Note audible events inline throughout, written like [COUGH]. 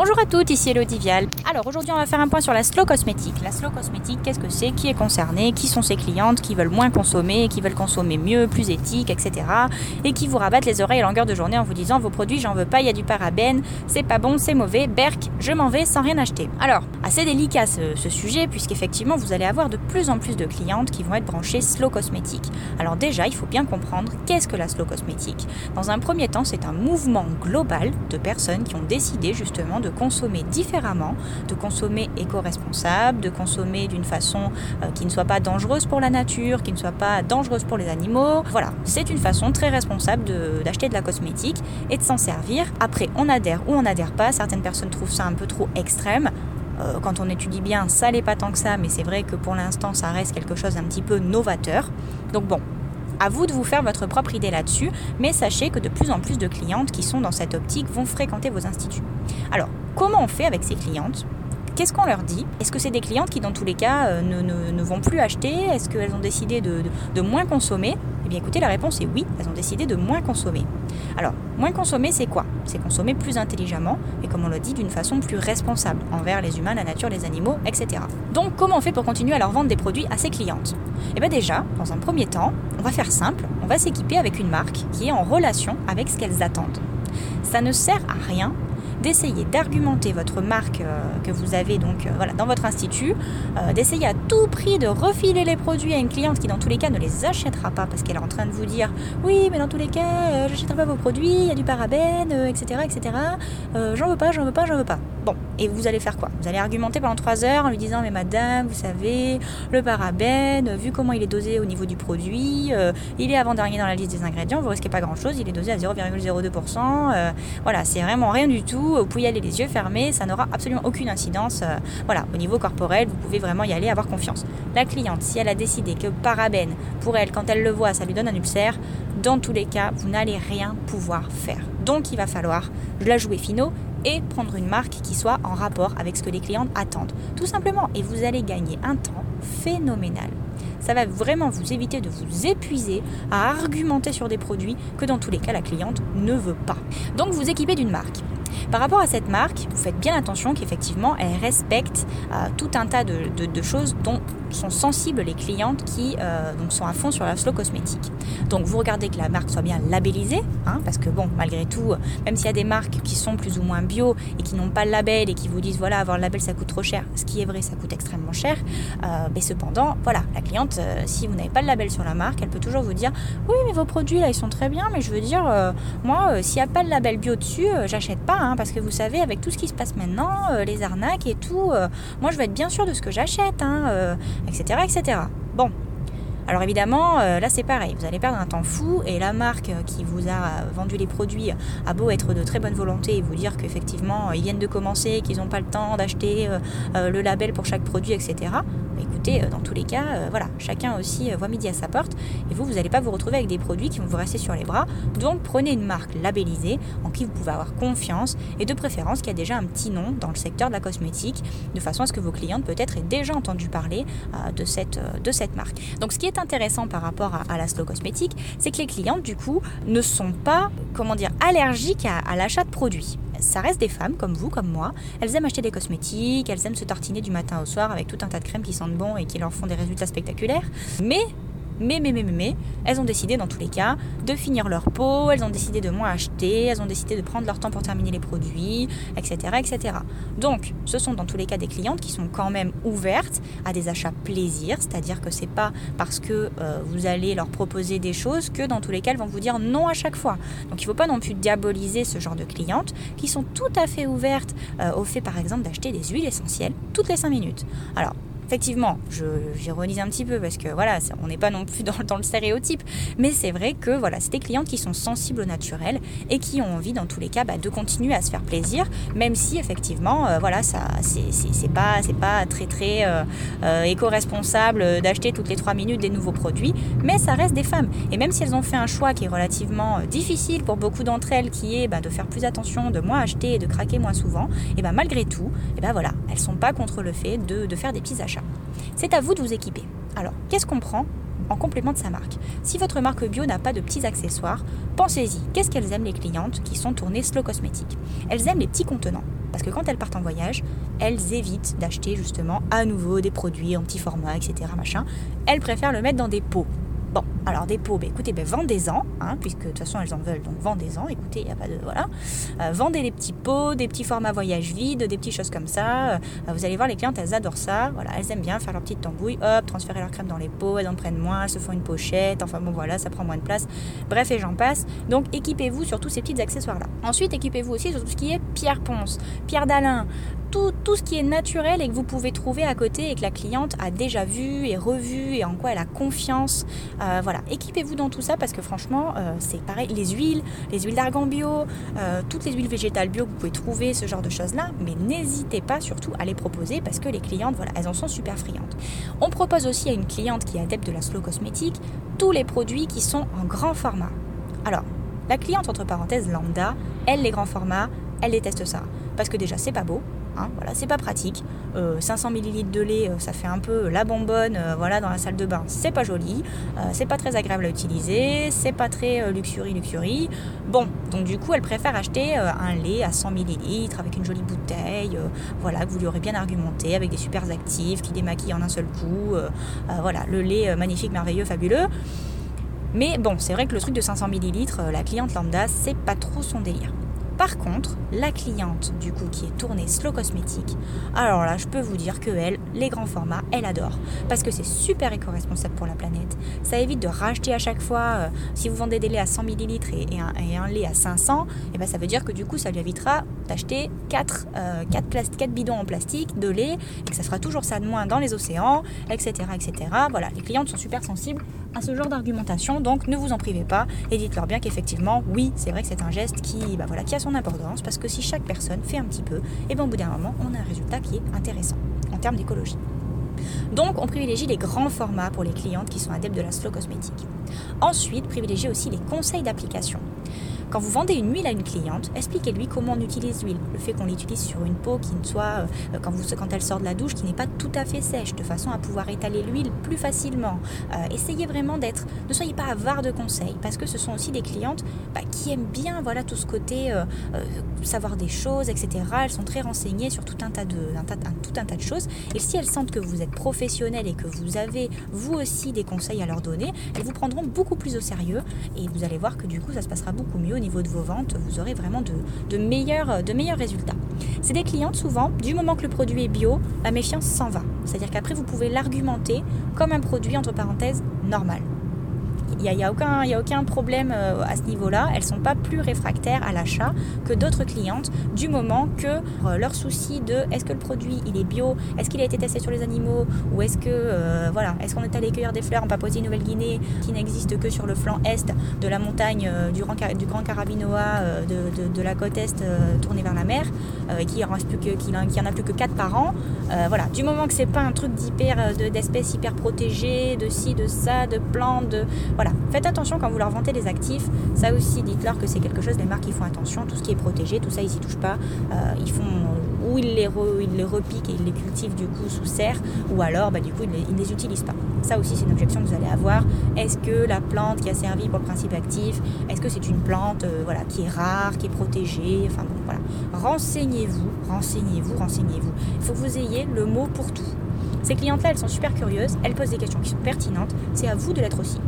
Bonjour à toutes, ici Elodie Vial. Alors aujourd'hui on va faire un point sur la slow cosmétique. La slow cosmétique, qu'est-ce que c'est? Qui est concerné? Qui sont ses clientes qui veulent moins consommer, qui veulent consommer mieux, plus éthique, etc. Et qui vous rabattent les oreilles à longueur de journée en vous disant vos produits j'en veux pas, il y a du parabène, c'est pas bon, c'est mauvais, berk, je m'en vais sans rien acheter. Alors, assez délicat ce, ce sujet puisqu'effectivement vous allez avoir de plus en plus de clientes qui vont être branchées slow cosmétique. Alors déjà, il faut bien comprendre qu'est-ce que la slow cosmétique? Dans un premier temps, c'est un mouvement global de personnes qui ont décidé justement de consommer différemment, de consommer éco-responsable, de consommer d'une façon euh, qui ne soit pas dangereuse pour la nature, qui ne soit pas dangereuse pour les animaux. Voilà, c'est une façon très responsable d'acheter de, la cosmétique et de s'en servir. Après, on adhère ou on n'adhère pas. Certaines personnes trouvent ça un peu trop extrême euh, quand on étudie bien, ça n'est pas tant que ça, mais c'est vrai que pour l'instant, ça reste quelque chose un petit peu novateur. Donc bon, à vous de vous faire votre propre idée là-dessus, mais sachez que de plus en plus de clientes qui sont dans cette optique vont fréquenter vos instituts. Alors, comment on fait avec ces clientes? Qu'est-ce qu'on leur dit? Est-ce que c'est des clientes qui, dans tous les cas, euh, ne, vont plus acheter? Est-ce qu'elles ont décidé de, moins consommer? Eh bien, écoutez, la réponse est oui, elles ont décidé de moins consommer. Alors, moins consommer, c'est quoi? C'est consommer plus intelligemment et, comme on l'a dit, d'une façon plus responsable envers les humains, la nature, les animaux, etc. Donc, comment on fait pour continuer à leur vendre des produits à ces clientes? Eh bien, déjà, dans un premier temps, on va faire simple, on va s'équiper avec une marque qui est en relation avec ce qu'elles attendent. Ça ne sert à rien d'essayer d'argumenter votre marque euh, que vous avez donc euh, dans votre institut, euh, d'essayer à tout prix de refiler les produits à une cliente qui dans tous les cas ne les achètera pas parce qu'elle est en train de vous dire oui mais dans tous les cas j'achèterai pas vos produits, il y a du parabène, etc. etc. j'en veux pas, j'en veux pas, j'en veux pas. Et vous allez faire quoi? Vous allez argumenter pendant 3 heures en lui disant mais madame, vous savez, le parabène, vu comment il est dosé au niveau du produit, il est avant-dernier dans la liste des ingrédients, vous risquez pas grand-chose, il est dosé à 0,02%. voilà, c'est vraiment rien du tout vous pouvez y aller les yeux fermés, ça n'aura absolument aucune incidence. Euh, voilà, au niveau corporel, vous pouvez vraiment y aller, avoir confiance. La cliente, si elle a décidé que parabène, pour elle, quand elle le voit, ça lui donne un ulcère, dans tous les cas, vous n'allez rien pouvoir faire. Donc il va falloir la jouer finaux et prendre une marque qui soit en rapport avec ce que les clientes attendent. Tout simplement. Et vous allez gagner un temps phénoménal. Ça va vraiment vous éviter de vous épuiser à argumenter sur des produits que dans tous les cas la cliente ne veut pas. Donc vous équipez d'une marque. Par rapport à cette marque, vous faites bien attention qu'effectivement, elle respecte euh, tout un tas de, choses dont sont sensibles les clientes qui euh, sont à fond sur la slow cosmétique. Donc vous regardez que la marque soit bien labellisée, hein, parce que bon, malgré tout, même s'il y a des marques qui sont plus ou moins bio et qui n'ont pas le label et qui vous disent voilà, avoir le label ça coûte trop cher, ce qui est vrai, ça coûte extrêmement cher, euh, mais cependant, voilà, la cliente, si vous n'avez pas le label sur la marque, elle peut toujours vous dire oui, mais vos produits là ils sont très bien, mais je veux dire, moi, s'il n'y a pas le label bio dessus, j'achète pas. Hein, parce que vous savez, avec tout ce qui se passe maintenant, euh, les arnaques et tout, euh, moi je veux être bien sûr de ce que j'achète, hein, etc., euh, etc. Bon, alors évidemment, là c'est pareil, vous allez perdre un temps fou et la marque qui vous a vendu les produits a beau être de très bonne volonté et vous dire qu'effectivement ils viennent de commencer, qu'ils n'ont pas le temps d'acheter le label pour chaque produit, etc. Euh, dans tous les cas, euh, voilà, chacun aussi euh, voit midi à sa porte. Et vous, vous n'allez pas vous retrouver avec des produits qui vont vous rester sur les bras. Donc prenez une marque labellisée en qui vous pouvez avoir confiance et de préférence qui a déjà un petit nom dans le secteur de la cosmétique, de façon à ce que vos clientes peut-être aient déjà entendu parler de, cette, de cette marque. Donc ce qui est intéressant par rapport à, la slow cosmétique, c'est que les clientes du coup ne sont pas, comment dire, allergiques à l'achat de produits ça reste des femmes comme vous, comme moi. Elles aiment acheter des cosmétiques, elles aiment se tartiner du matin au soir avec tout un tas de crèmes qui sentent bon et qui leur font des résultats spectaculaires. Mais mais, mais, mais, mais, mais, elles ont décidé dans tous les cas de finir leur peau, elles ont décidé de moins acheter, elles ont décidé de prendre leur temps pour terminer les produits, etc. etc. Donc, ce sont dans tous les cas des clientes qui sont quand même ouvertes à des achats plaisir, c'est-à-dire que c'est pas parce que euh, vous allez leur proposer des choses que dans tous les cas elles vont vous dire non à chaque fois. Donc, il ne faut pas non plus diaboliser ce genre de clientes qui sont tout à fait ouvertes euh, au fait par exemple d'acheter des huiles essentielles toutes les 5 minutes. Alors, effectivement, j'ironise un petit peu parce que voilà, on n'est pas non plus [LAUGHS] dans, dans le stéréotype, mais c'est vrai que voilà, c'est des clientes qui sont sensibles au naturel et qui ont envie dans tous les cas bah, de continuer à se faire plaisir, même si effectivement, euh, voilà, ça, c'est pas, c'est pas très très euh, euh, éco-responsable d'acheter toutes les trois minutes des nouveaux produits, mais ça reste des femmes. Et même si elles ont fait un choix qui est relativement difficile pour beaucoup d'entre elles, qui est bah, de faire plus attention, de moins acheter et de craquer moins souvent, et ben malgré tout, et ben voilà, elles sont pas contre le fait de, de faire des petits achats. C'est à vous de vous équiper. Alors, qu'est-ce qu'on prend en complément de sa marque? Si votre marque bio n'a pas de petits accessoires, pensez-y. Qu'est-ce qu'elles aiment les clientes qui sont tournées slow cosmétique? Elles aiment les petits contenants. Parce que quand elles partent en voyage, elles évitent d'acheter justement à nouveau des produits en petit format, etc. Machin. Elles préfèrent le mettre dans des pots. Bon, alors des pots, bah, écoutez, bah, vendez-en, hein, puisque de toute façon elles en veulent, donc vendez-en, écoutez, il n'y a pas de... Voilà. Euh, vendez des petits pots, des petits formats voyage vides, des petites choses comme ça. Euh, vous allez voir, les clientes, elles adorent ça. Voilà, elles aiment bien faire leur petite tambouille, hop, transférer leur crème dans les pots, elles en prennent moins, elles se font une pochette, enfin bon voilà, ça prend moins de place. Bref, et j'en passe. Donc équipez-vous sur tous ces petits accessoires-là. Ensuite, équipez-vous aussi sur tout ce qui est pierre ponce, pierre d'Alain, tout, ce qui est naturel et que vous pouvez trouver à côté et que la cliente a déjà vu et revu et en quoi elle a confiance. Euh, voilà, équipez-vous dans tout ça parce que franchement, euh, c'est pareil. Les huiles, les huiles d'argan bio, euh, toutes les huiles végétales bio, vous pouvez trouver ce genre de choses-là, mais n'hésitez pas surtout à les proposer parce que les clientes, voilà, elles en sont super friandes. On propose aussi à une cliente qui est adepte de la slow cosmétique tous les produits qui sont en grand format. Alors, la cliente, entre parenthèses, lambda, elle, les grands formats, elle déteste ça. Parce que déjà, c'est pas beau, Hein, voilà, c'est pas pratique. 500 euh, ml de lait, euh, ça fait un peu la bonbonne euh, voilà, dans la salle de bain. C'est pas joli, c'est pas très agréable à utiliser, c'est pas très luxury luxury. Bon, donc du coup, elle préfère acheter un lait à 100 ml avec une jolie bouteille, voilà, que vous lui aurez bien argumenté, avec des super actifs qui démaquillent en un seul coup. voilà, le lait magnifique, merveilleux, fabuleux. Mais bon, c'est vrai que le truc de 500 ml, la cliente lambda, c'est pas trop son délire. Par contre, la cliente du coup qui est tournée slow cosmétique, alors là, je peux vous dire que elle, les grands formats, elle adore parce que c'est super éco-responsable pour la planète. Ça évite de racheter à chaque fois. Euh, si vous vendez des laits à 100 ml et, un, lait à 500, et eh ben ça veut dire que du coup, ça lui évitera d'acheter 4, euh, 4, bidons en plastique de lait et que ça sera toujours ça de moins dans les océans, etc., etc. Voilà, les clientes sont super sensibles à ce genre d'argumentation, donc ne vous en privez pas et dites-leur bien qu'effectivement, oui, c'est vrai que c'est un geste qui, bah voilà, qui a son importance parce que si chaque personne fait un petit peu, et eh bien au bout d'un moment, on a un résultat qui est intéressant en termes d'écologie. Donc, on privilégie les grands formats pour les clientes qui sont adeptes de la slow cosmétique. Ensuite, privilégiez aussi les conseils d'application. Quand vous vendez une huile à une cliente, expliquez-lui comment on utilise l'huile. Le fait qu'on l'utilise sur une peau qui ne soit, euh, quand, vous, quand elle sort de la douche, qui n'est pas tout à fait sèche, de façon à pouvoir étaler l'huile plus facilement. Euh, essayez vraiment d'être, ne soyez pas avare de conseils, parce que ce sont aussi des clientes bah, qui aiment bien voilà, tout ce côté euh, savoir des choses, etc. Elles sont très renseignées sur tout un tas de, tout un tas de choses. Et si elles sentent que vous êtes professionnel et que vous avez vous aussi des conseils à leur donner, elles vous prendront beaucoup plus au sérieux et vous allez voir que du coup ça se passera beaucoup mieux au niveau de vos ventes, vous aurez vraiment de, meilleurs, de meilleurs résultats. C'est des clientes souvent, du moment que le produit est bio, la méfiance s'en va. C'est-à-dire qu'après, vous pouvez l'argumenter comme un produit, entre parenthèses, normal il n'y a, a, aucun, a aucun problème euh, à ce niveau-là. Elles ne sont pas plus réfractaires à l'achat que d'autres clientes du moment que euh, leur souci de est-ce que le produit il est bio, est-ce qu'il a été testé sur les animaux ou est-ce que euh, voilà, est-ce qu'on est allé cueillir des fleurs en Papouasie-Nouvelle-Guinée qui n'existent que sur le flanc est de la montagne du, Grand, du Grand Carabinoa de, de, la côte est tournée vers la mer et qui en, en a plus que 4 par an. voilà, du moment que c'est pas un truc d'hyper d'espèces hyper protégées, de ci, de ça, de plantes, de voilà faites attention quand vous leur vantez les actifs. Ça aussi, dites-leur que c'est quelque chose, les marques qui font attention. Tout ce qui est protégé, tout ça, ils s'y touchent pas. Euh, ils font ou ils les, ils les repiquent et ils les cultivent du coup sous serre, ou alors bah, du coup ils ne les, utilisent pas. Ça aussi, c'est une objection que vous allez avoir. Est-ce que la plante qui a servi pour le principe actif, est-ce que c'est une plante euh, voilà, qui est rare, qui est protégée? Enfin bon, voilà. Renseignez-vous, renseignez-vous, renseignez-vous. Il faut que vous ayez le mot pour tout. Ces clientes-là, elles sont super curieuses, elles posent des questions qui sont pertinentes. C'est à vous de l'être aussi.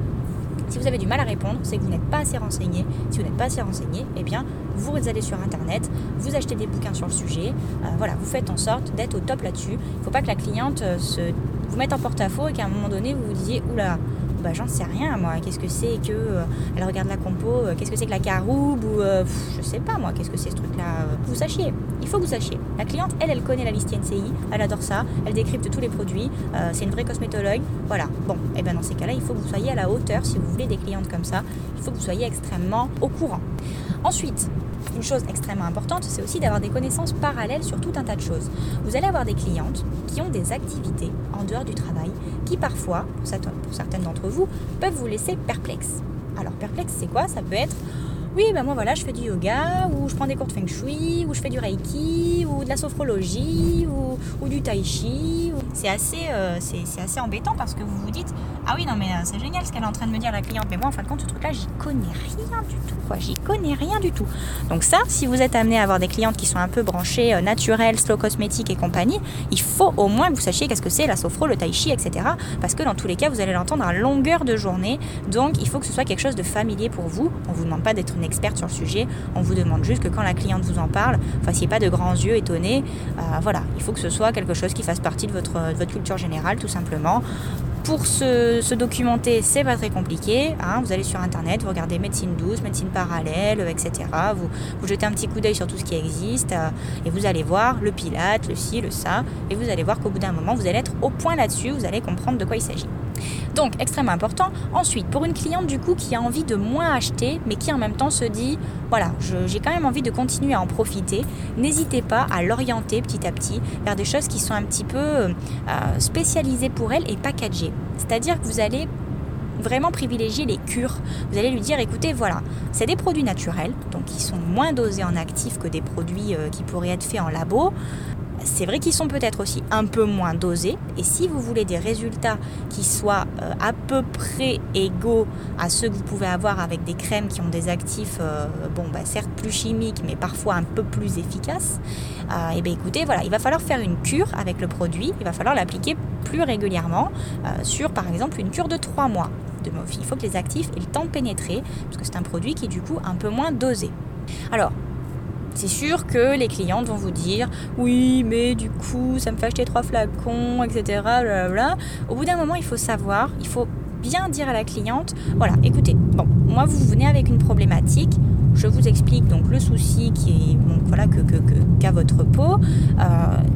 Si vous avez du mal à répondre, c'est que vous n'êtes pas assez renseigné. Si vous n'êtes pas assez renseigné, eh bien, vous allez sur Internet, vous achetez des bouquins sur le sujet. Euh, voilà, vous faites en sorte d'être au top là-dessus. Il ne faut pas que la cliente euh, se vous mette en porte-à-faux et qu'à un moment donné, vous vous disiez, oula, bah j'en sais rien moi, qu'est-ce que c'est que euh, elle regarde la compo, euh, qu'est-ce que c'est que la caroube ou euh, je sais pas moi, qu'est-ce que c'est ce truc là. Vous sachiez, il faut que vous sachiez. La cliente, elle, elle connaît la liste INCI, elle adore ça, elle décrypte tous les produits, c'est une vraie cosmétologue, voilà. Bon, et ben dans ces cas-là, il faut que vous soyez à la hauteur si vous voulez des clientes comme ça, il faut que vous soyez extrêmement au courant. Ensuite, une chose extrêmement importante, c'est aussi d'avoir des connaissances parallèles sur tout un tas de choses. Vous allez avoir des clientes qui ont des activités en dehors du travail qui parfois, pour certaines d'entre vous, peuvent vous laisser perplexe. Alors perplexe, c'est quoi? Ça peut être oui, ben moi voilà, je fais du yoga, ou je prends des cours de feng shui, ou je fais du reiki, ou de la sophrologie, ou, du tai chi. C'est assez, euh, assez embêtant parce que vous vous dites Ah oui, non, mais euh, c'est génial ce qu'elle est en train de me dire la cliente, mais moi en fin de compte, ce truc-là, j'y connais rien du tout, j'y connais rien du tout. Donc, ça, si vous êtes amené à avoir des clientes qui sont un peu branchées euh, naturelles, slow cosmétique et compagnie, il faut au moins que vous sachiez qu'est-ce que c'est la sophro, le tai chi, etc. Parce que dans tous les cas, vous allez l'entendre à longueur de journée, donc il faut que ce soit quelque chose de familier pour vous. On vous demande pas d'être experte sur le sujet. On vous demande juste que quand la cliente vous en parle, fassiez pas de grands yeux étonnés. Euh, voilà, il faut que ce soit quelque chose qui fasse partie de votre, culture générale, tout simplement. Pour se, documenter, c'est pas très compliqué. Hein. Vous allez sur internet, vous regardez médecine douce, médecine parallèle, etc. Vous, vous jetez un petit coup d'œil sur tout ce qui existe euh, et vous allez voir le pilate, le ci, le ça. Et vous allez voir qu'au bout d'un moment, vous allez être au point là-dessus, vous allez comprendre de quoi il s'agit. Donc extrêmement important. Ensuite, pour une cliente du coup qui a envie de moins acheter, mais qui en même temps se dit, voilà, j'ai quand même envie de continuer à en profiter, n'hésitez pas à l'orienter petit à petit vers des choses qui sont un petit peu euh, spécialisées pour elle et packagées. C'est-à-dire que vous allez vraiment privilégier les cures. Vous allez lui dire, écoutez, voilà, c'est des produits naturels, donc qui sont moins dosés en actifs que des produits euh, qui pourraient être faits en labo. C'est vrai qu'ils sont peut-être aussi un peu moins dosés. Et si vous voulez des résultats qui soient euh, à peu près égaux à ceux que vous pouvez avoir avec des crèmes qui ont des actifs, euh, bon, bah, certes plus chimiques, mais parfois un peu plus efficaces, euh, eh bien écoutez, voilà, il va falloir faire une cure avec le produit. Il va falloir l'appliquer plus régulièrement sur, par exemple, une cure de 3 mois. Il faut que les actifs aient le temps de pénétrer, parce que c'est un produit qui est du coup un peu moins dosé. Alors, c'est sûr que les clientes vont vous dire oui, mais du coup, ça me fait acheter trois flacons, etc. Au bout d'un moment, il faut savoir, il faut bien dire à la cliente voilà, écoutez, bon, moi, vous venez avec une problématique. Je vous explique donc le souci qui est voilà que qu'a votre peau euh,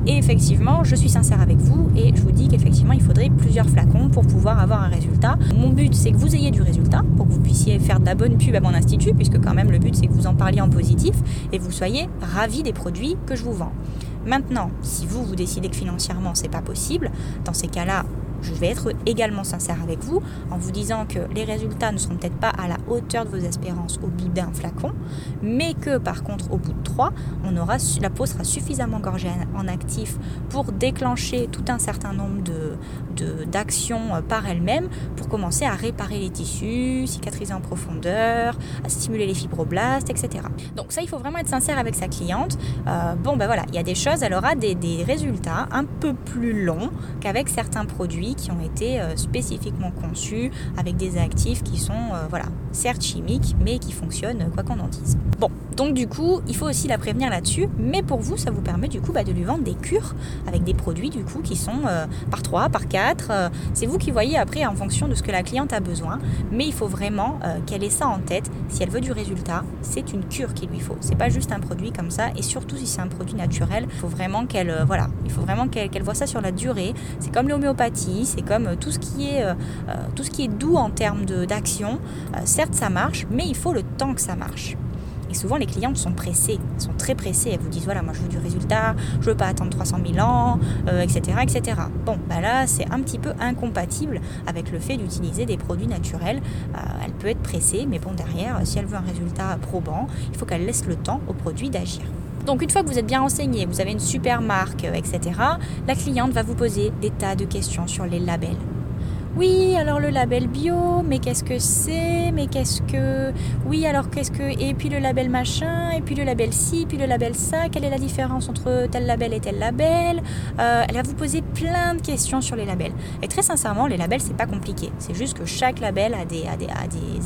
et effectivement je suis sincère avec vous et je vous dis qu'effectivement il faudrait plusieurs flacons pour pouvoir avoir un résultat. Mon but c'est que vous ayez du résultat pour que vous puissiez faire de la bonne pub à mon institut puisque quand même le but c'est que vous en parliez en positif et vous soyez ravis des produits que je vous vends. Maintenant, si vous vous décidez que financièrement c'est pas possible, dans ces cas-là, je vais être également sincère avec vous en vous disant que les résultats ne seront peut-être pas à la hauteur de vos espérances au bout d'un flacon, mais que par contre au bout de trois, on aura, la peau sera suffisamment gorgée en actif pour déclencher tout un certain nombre de, d'actions euh, par elle-même pour commencer à réparer les tissus, cicatriser en profondeur, à stimuler les fibroblastes, etc. Donc ça, il faut vraiment être sincère avec sa cliente. Euh, bon, ben voilà, il y a des choses, elle aura des, des résultats un peu plus longs qu'avec certains produits qui ont été euh, spécifiquement conçus avec des actifs qui sont, euh, voilà, certes chimiques, mais qui fonctionnent quoi qu'on en dise. Bon, donc du coup, il faut aussi la prévenir là-dessus, mais pour vous, ça vous permet du coup bah, de lui vendre des cures avec des produits du coup qui sont par 3, par 4. c'est vous qui voyez après en fonction de ce que la cliente a besoin, mais il faut vraiment qu'elle ait ça en tête. Si elle veut du résultat, c'est une cure qu'il lui faut. C'est pas juste un produit comme ça, et surtout si c'est un produit naturel, il faut vraiment qu'elle, voilà, il faut vraiment qu'elle voit ça sur la durée. C'est comme l'homéopathie, c'est comme euh, tout ce qui est, euh, euh, tout ce qui est doux en termes d'action. certes, ça marche, mais il faut le temps que ça marche. Souvent, les clientes sont pressées, sont très pressées. Elles vous disent voilà, moi je veux du résultat, je veux pas attendre 300 000 ans, etc., etc. Bon, bah là, c'est un petit peu incompatible avec le fait d'utiliser des produits naturels. elle peut être pressée, mais bon, derrière, si elle veut un résultat probant, il faut qu'elle laisse le temps au produit d'agir. Donc une fois que vous êtes bien renseigné, vous avez une super marque, etc., la cliente va vous poser des tas de questions sur les labels. Oui, alors le label bio, mais qu'est-ce que c'est? Mais qu'est-ce que... Oui, alors qu'est-ce que... Et puis le label machin, et puis le label ci, puis le label ça, quelle est la différence entre tel label et tel label? Euh, Elle va vous poser plein de questions sur les labels. Et très sincèrement, les labels, c'est pas compliqué. C'est juste que chaque label a des,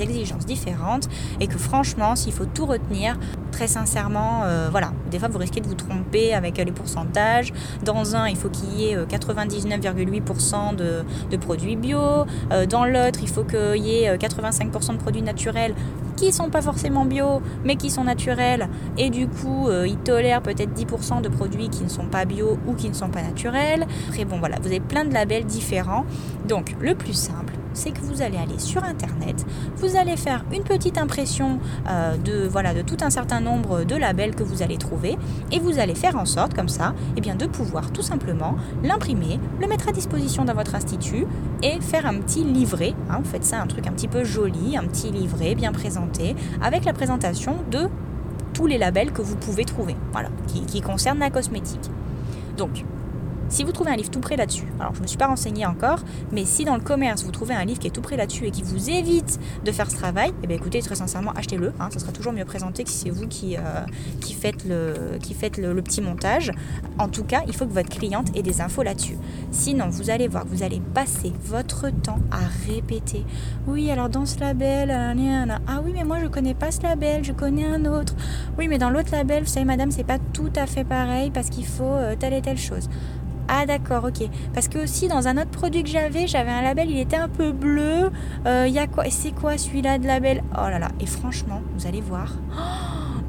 exigences différentes, et que franchement, s'il faut tout retenir, très sincèrement, euh, voilà, des fois vous risquez de vous tromper avec les pourcentages. Dans un, il faut qu'il y ait 99,8% euh, de, de produits bio bio, dans l'autre il faut qu'il y ait 85% de produits naturels qui sont pas forcément bio, mais qui sont naturels, et du coup, euh, ils tolèrent peut-être 10% de produits qui ne sont pas bio ou qui ne sont pas naturels. Après, bon, voilà, vous avez plein de labels différents. Donc, le plus simple, c'est que vous allez aller sur internet, vous allez faire une petite impression euh, de, voilà, de tout un certain nombre de labels que vous allez trouver et vous allez faire en sorte comme ça eh bien, de pouvoir tout simplement l'imprimer, le mettre à disposition dans votre institut et faire un petit livret. Hein, vous faites ça un truc un petit peu joli, un petit livret bien présenté avec la présentation de tous les labels que vous pouvez trouver, voilà, qui, qui concernent la cosmétique. Donc, si vous trouvez un livre tout près là-dessus, alors je ne me suis pas renseignée encore, mais si dans le commerce vous trouvez un livre qui est tout près là-dessus et qui vous évite de faire ce travail, eh bien écoutez, très sincèrement, achetez-le. Hein, ça sera toujours mieux présenté que si c'est vous qui, euh, qui faites, le, qui le, petit montage. En tout cas, il faut que votre cliente ait des infos là-dessus. Sinon, vous allez voir que vous allez passer votre temps à répéter. Oui, alors dans ce label, euh, ah oui, mais moi je connais pas ce label, je connais un autre. Oui, mais dans l'autre label, vous savez, madame, c'est pas tout à fait pareil parce qu'il faut euh, telle et telle chose. Ah d'accord, ok. Parce que aussi dans un autre produit que j'avais, j'avais un label, il était un peu bleu. Euh, y quoi C'est quoi celui-là de label? Oh là là. Et franchement, vous allez voir.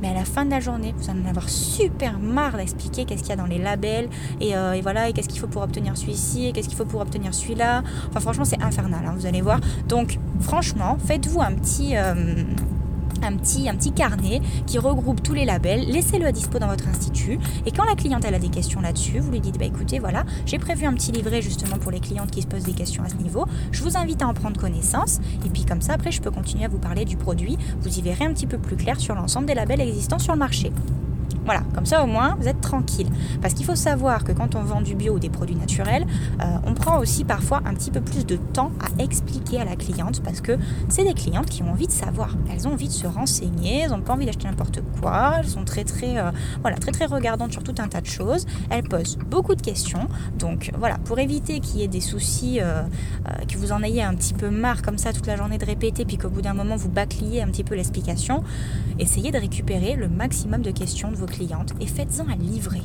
mais à la fin de la journée, vous allez en avoir super marre d'expliquer qu'est-ce qu'il y a dans les labels et, euh, voilà et qu'est-ce qu'il faut pour obtenir celui-ci et qu'est-ce qu'il faut pour obtenir celui-là. Enfin franchement, c'est infernal. Hein, vous allez voir. Donc franchement, faites-vous un petit euh, un petit, carnet qui regroupe tous les labels, laissez-le à dispo dans votre institut. Et quand la clientèle a des questions là-dessus, vous lui dites bah écoutez voilà, j'ai prévu un petit livret justement pour les clientes qui se posent des questions à ce niveau, je vous invite à en prendre connaissance. Et puis comme ça après je peux continuer à vous parler du produit, vous y verrez un petit peu plus clair sur l'ensemble des labels existants sur le marché. Voilà, comme ça au moins vous êtes tranquille. Parce qu'il faut savoir que quand on vend du bio ou des produits naturels, euh, on prend aussi parfois un petit peu plus de temps à expliquer à la cliente parce que c'est des clientes qui ont envie de savoir. Elles ont envie de se renseigner, elles n'ont pas envie d'acheter n'importe quoi, elles sont très très euh, très très regardantes sur tout un tas de choses. Elles posent beaucoup de questions. Donc voilà, pour éviter qu'il y ait des soucis, euh, que vous en ayez un petit peu marre comme ça toute la journée de répéter, puis qu'au bout d'un moment vous bâcliez un petit peu l'explication, essayez de récupérer le maximum de questions de vos clients et faites-en un livret.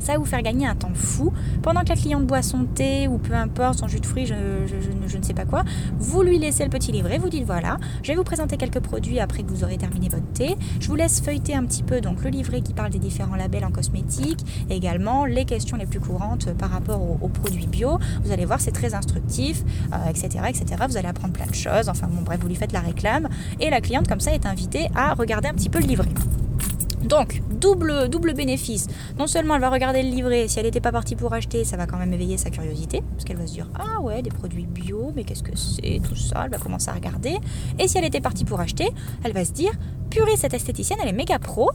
Ça va vous faire gagner un temps fou. Pendant que la cliente boit son thé ou peu importe, son jus de fruits, je, ne sais pas quoi, vous lui laissez le petit livret, vous dites voilà, je vais vous présenter quelques produits après que vous aurez terminé votre thé. Je vous laisse feuilleter un petit peu donc le livret qui parle des différents labels en cosmétique, également les questions les plus courantes par rapport aux, produits bio. Vous allez voir, c'est très instructif, etc., euh, etc. Vous allez apprendre plein de choses. Enfin bon, bref, vous lui faites la réclame et la cliente comme ça est invitée à regarder un petit peu le livret. Donc, double, double bénéfice. Non seulement elle va regarder le livret, si elle n'était pas partie pour acheter, ça va quand même éveiller sa curiosité, parce qu'elle va se dire Ah ouais, des produits bio, mais qu'est-ce que c'est Tout ça, elle va commencer à regarder. Et si elle était partie pour acheter, elle va se dire Purée, cette esthéticienne, elle est méga pro,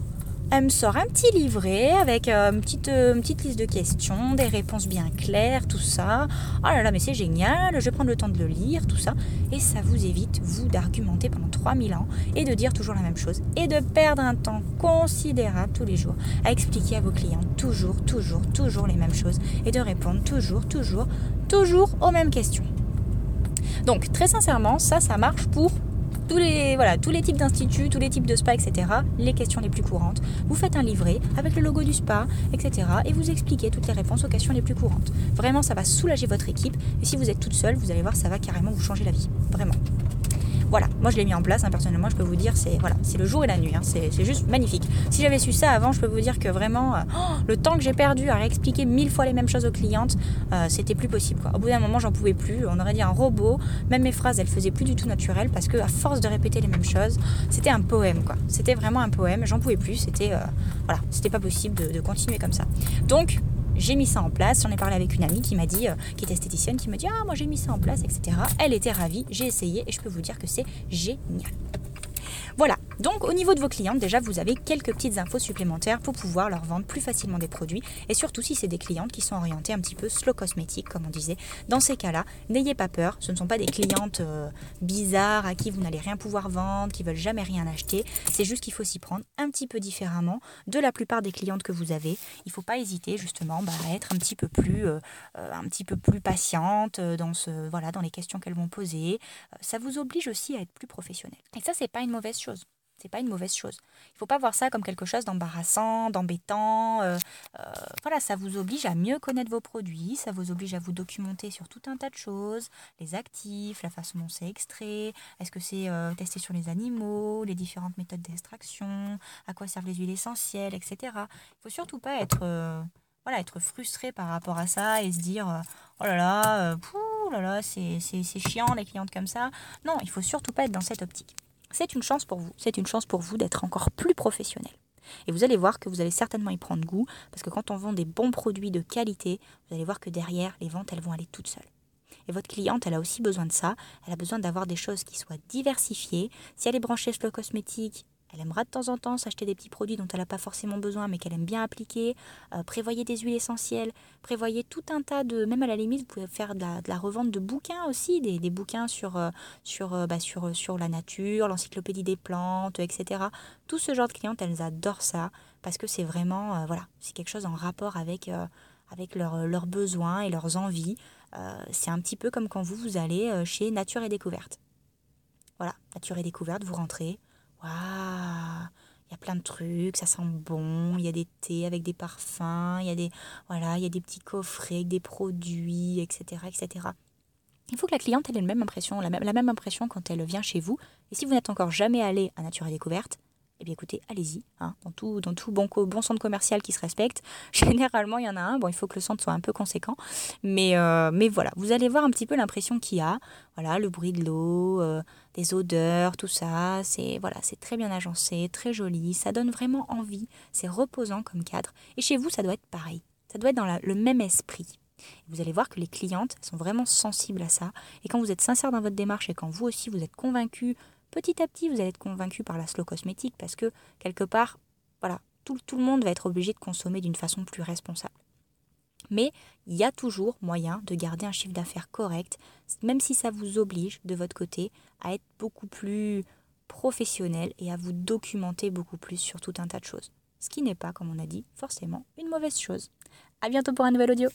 elle me sort un petit livret avec euh, une, euh, petite liste de questions, des réponses bien claires, tout ça. Oh là là, mais c'est génial, je vais prendre le temps de le lire, tout ça. Et ça vous évite, vous, d'argumenter pendant 3000 ans et de dire toujours la même chose et de perdre un temps considérable tous les jours à expliquer à vos clients toujours, toujours, toujours les mêmes choses et de répondre toujours, toujours, toujours aux mêmes questions. Donc, très sincèrement, ça, ça marche pour tous les, voilà, tous les types d'instituts, tous les types de spas, etc. Les questions les plus courantes. Vous faites un livret avec le logo du spa, etc. Et vous expliquez toutes les réponses aux questions les plus courantes. Vraiment, ça va soulager votre équipe. Et si vous êtes toute seule, vous allez voir, ça va carrément vous changer la vie. Vraiment. Voilà, moi je l'ai mis en place, hein, personnellement, je peux vous dire, c'est voilà, le jour et la nuit, hein. c'est juste magnifique. Si j'avais su ça avant, je peux vous dire que vraiment, euh, oh, le temps que j'ai perdu à réexpliquer mille fois les mêmes choses aux clientes, euh, c'était plus possible. Au bout d'un moment, j'en pouvais plus, on aurait dit un robot, même mes phrases, elles faisaient plus du tout naturelles parce que à force de répéter les mêmes choses, c'était un poème, quoi. C'était vraiment un poème, j'en pouvais plus, c'était euh, voilà, c'était pas possible de, de continuer comme ça. Donc, j'ai mis ça en place. J'en ai parlé avec une amie qui m'a dit, euh, qui est esthéticienne, qui me dit Ah, moi j'ai mis ça en place, etc. Elle était ravie, j'ai essayé et je peux vous dire que c'est génial. Voilà, donc au niveau de vos clientes, déjà vous avez quelques petites infos supplémentaires pour pouvoir leur vendre plus facilement des produits et surtout si c'est des clientes qui sont orientées un petit peu slow cosmétique comme on disait. Dans ces cas-là, n'ayez pas peur, ce ne sont pas des clientes euh, bizarres à qui vous n'allez rien pouvoir vendre, qui veulent jamais rien acheter. C'est juste qu'il faut s'y prendre un petit peu différemment de la plupart des clientes que vous avez. Il ne faut pas hésiter justement bah, à être un petit peu plus, euh, euh, patiente dans, ce, voilà, dans les questions qu'elles vont poser. ça vous oblige aussi à être plus professionnel. Et ça, c'est pas une mauvaise chose. C'est pas une mauvaise chose. Il faut pas voir ça comme quelque chose d'embarrassant, d'embêtant. Euh, euh, voilà, ça vous oblige à mieux connaître vos produits, ça vous oblige à vous documenter sur tout un tas de choses, les actifs, la façon dont c'est extrait, est-ce que c'est euh, testé sur les animaux, les différentes méthodes d'extraction, à quoi servent les huiles essentielles, etc. Il faut surtout pas être voilà, être frustré par rapport à ça et se dire oh là là, pouh, là là, c'est chiant les clientes comme ça. Non, il faut surtout pas être dans cette optique c'est une chance pour vous. C'est une chance pour vous d'être encore plus professionnel. Et vous allez voir que vous allez certainement y prendre goût, parce que quand on vend des bons produits de qualité, vous allez voir que derrière, les ventes, elles vont aller toutes seules. Et votre cliente, elle a aussi besoin de ça. Elle a besoin d'avoir des choses qui soient diversifiées. Si elle est branchée sur le cosmétique, elle aimera de temps en temps s'acheter des petits produits dont elle n'a pas forcément besoin mais qu'elle aime bien appliquer. Euh, prévoyez des huiles essentielles. Prévoyez tout un tas de... Même à la limite, vous pouvez faire de la, revente de bouquins aussi. Des, bouquins sur, euh, sur, euh, bah, sur, sur la nature, l'encyclopédie des plantes, etc. Tout ce genre de clientes, elles adorent ça parce que c'est vraiment... voilà, c'est quelque chose en rapport avec, avec leurs besoins et leurs envies. c'est un petit peu comme quand vous, vous allez chez Nature et Découverte. Voilà, Nature et Découverte, vous rentrez, il y a plein de trucs, ça sent bon, il y a des thés avec des parfums, il y a des, voilà, il y a des petits coffrets avec des produits, etc., etc. Il faut que la cliente ait la même impression, la même, la même impression quand elle vient chez vous. Et si vous n'êtes encore jamais allé à Nature et Découverte, eh bien écoutez, allez-y, hein, dans tout, dans tout bon, bon centre commercial qui se respecte. [LAUGHS] Généralement, il y en a un. Bon, il faut que le centre soit un peu conséquent. Mais, euh, mais voilà, vous allez voir un petit peu l'impression qu'il y a. Voilà, le bruit de l'eau, euh, des odeurs, tout ça. C'est voilà, c'est très bien agencé, très joli. Ça donne vraiment envie. C'est reposant comme cadre. Et chez vous, ça doit être pareil. Ça doit être dans le même esprit. vous allez voir que les clientes sont vraiment sensibles à ça. Et quand vous êtes sincère dans votre démarche et quand vous aussi vous êtes convaincu petit à petit, vous allez être convaincu par la slow cosmétique parce que quelque part, voilà, tout, tout le monde va être obligé de consommer d'une façon plus responsable. Mais il y a toujours moyen de garder un chiffre d'affaires correct, même si ça vous oblige de votre côté à être beaucoup plus professionnel et à vous documenter beaucoup plus sur tout un tas de choses. Ce qui n'est pas, comme on a dit, forcément une mauvaise chose. A bientôt pour un nouvel audio.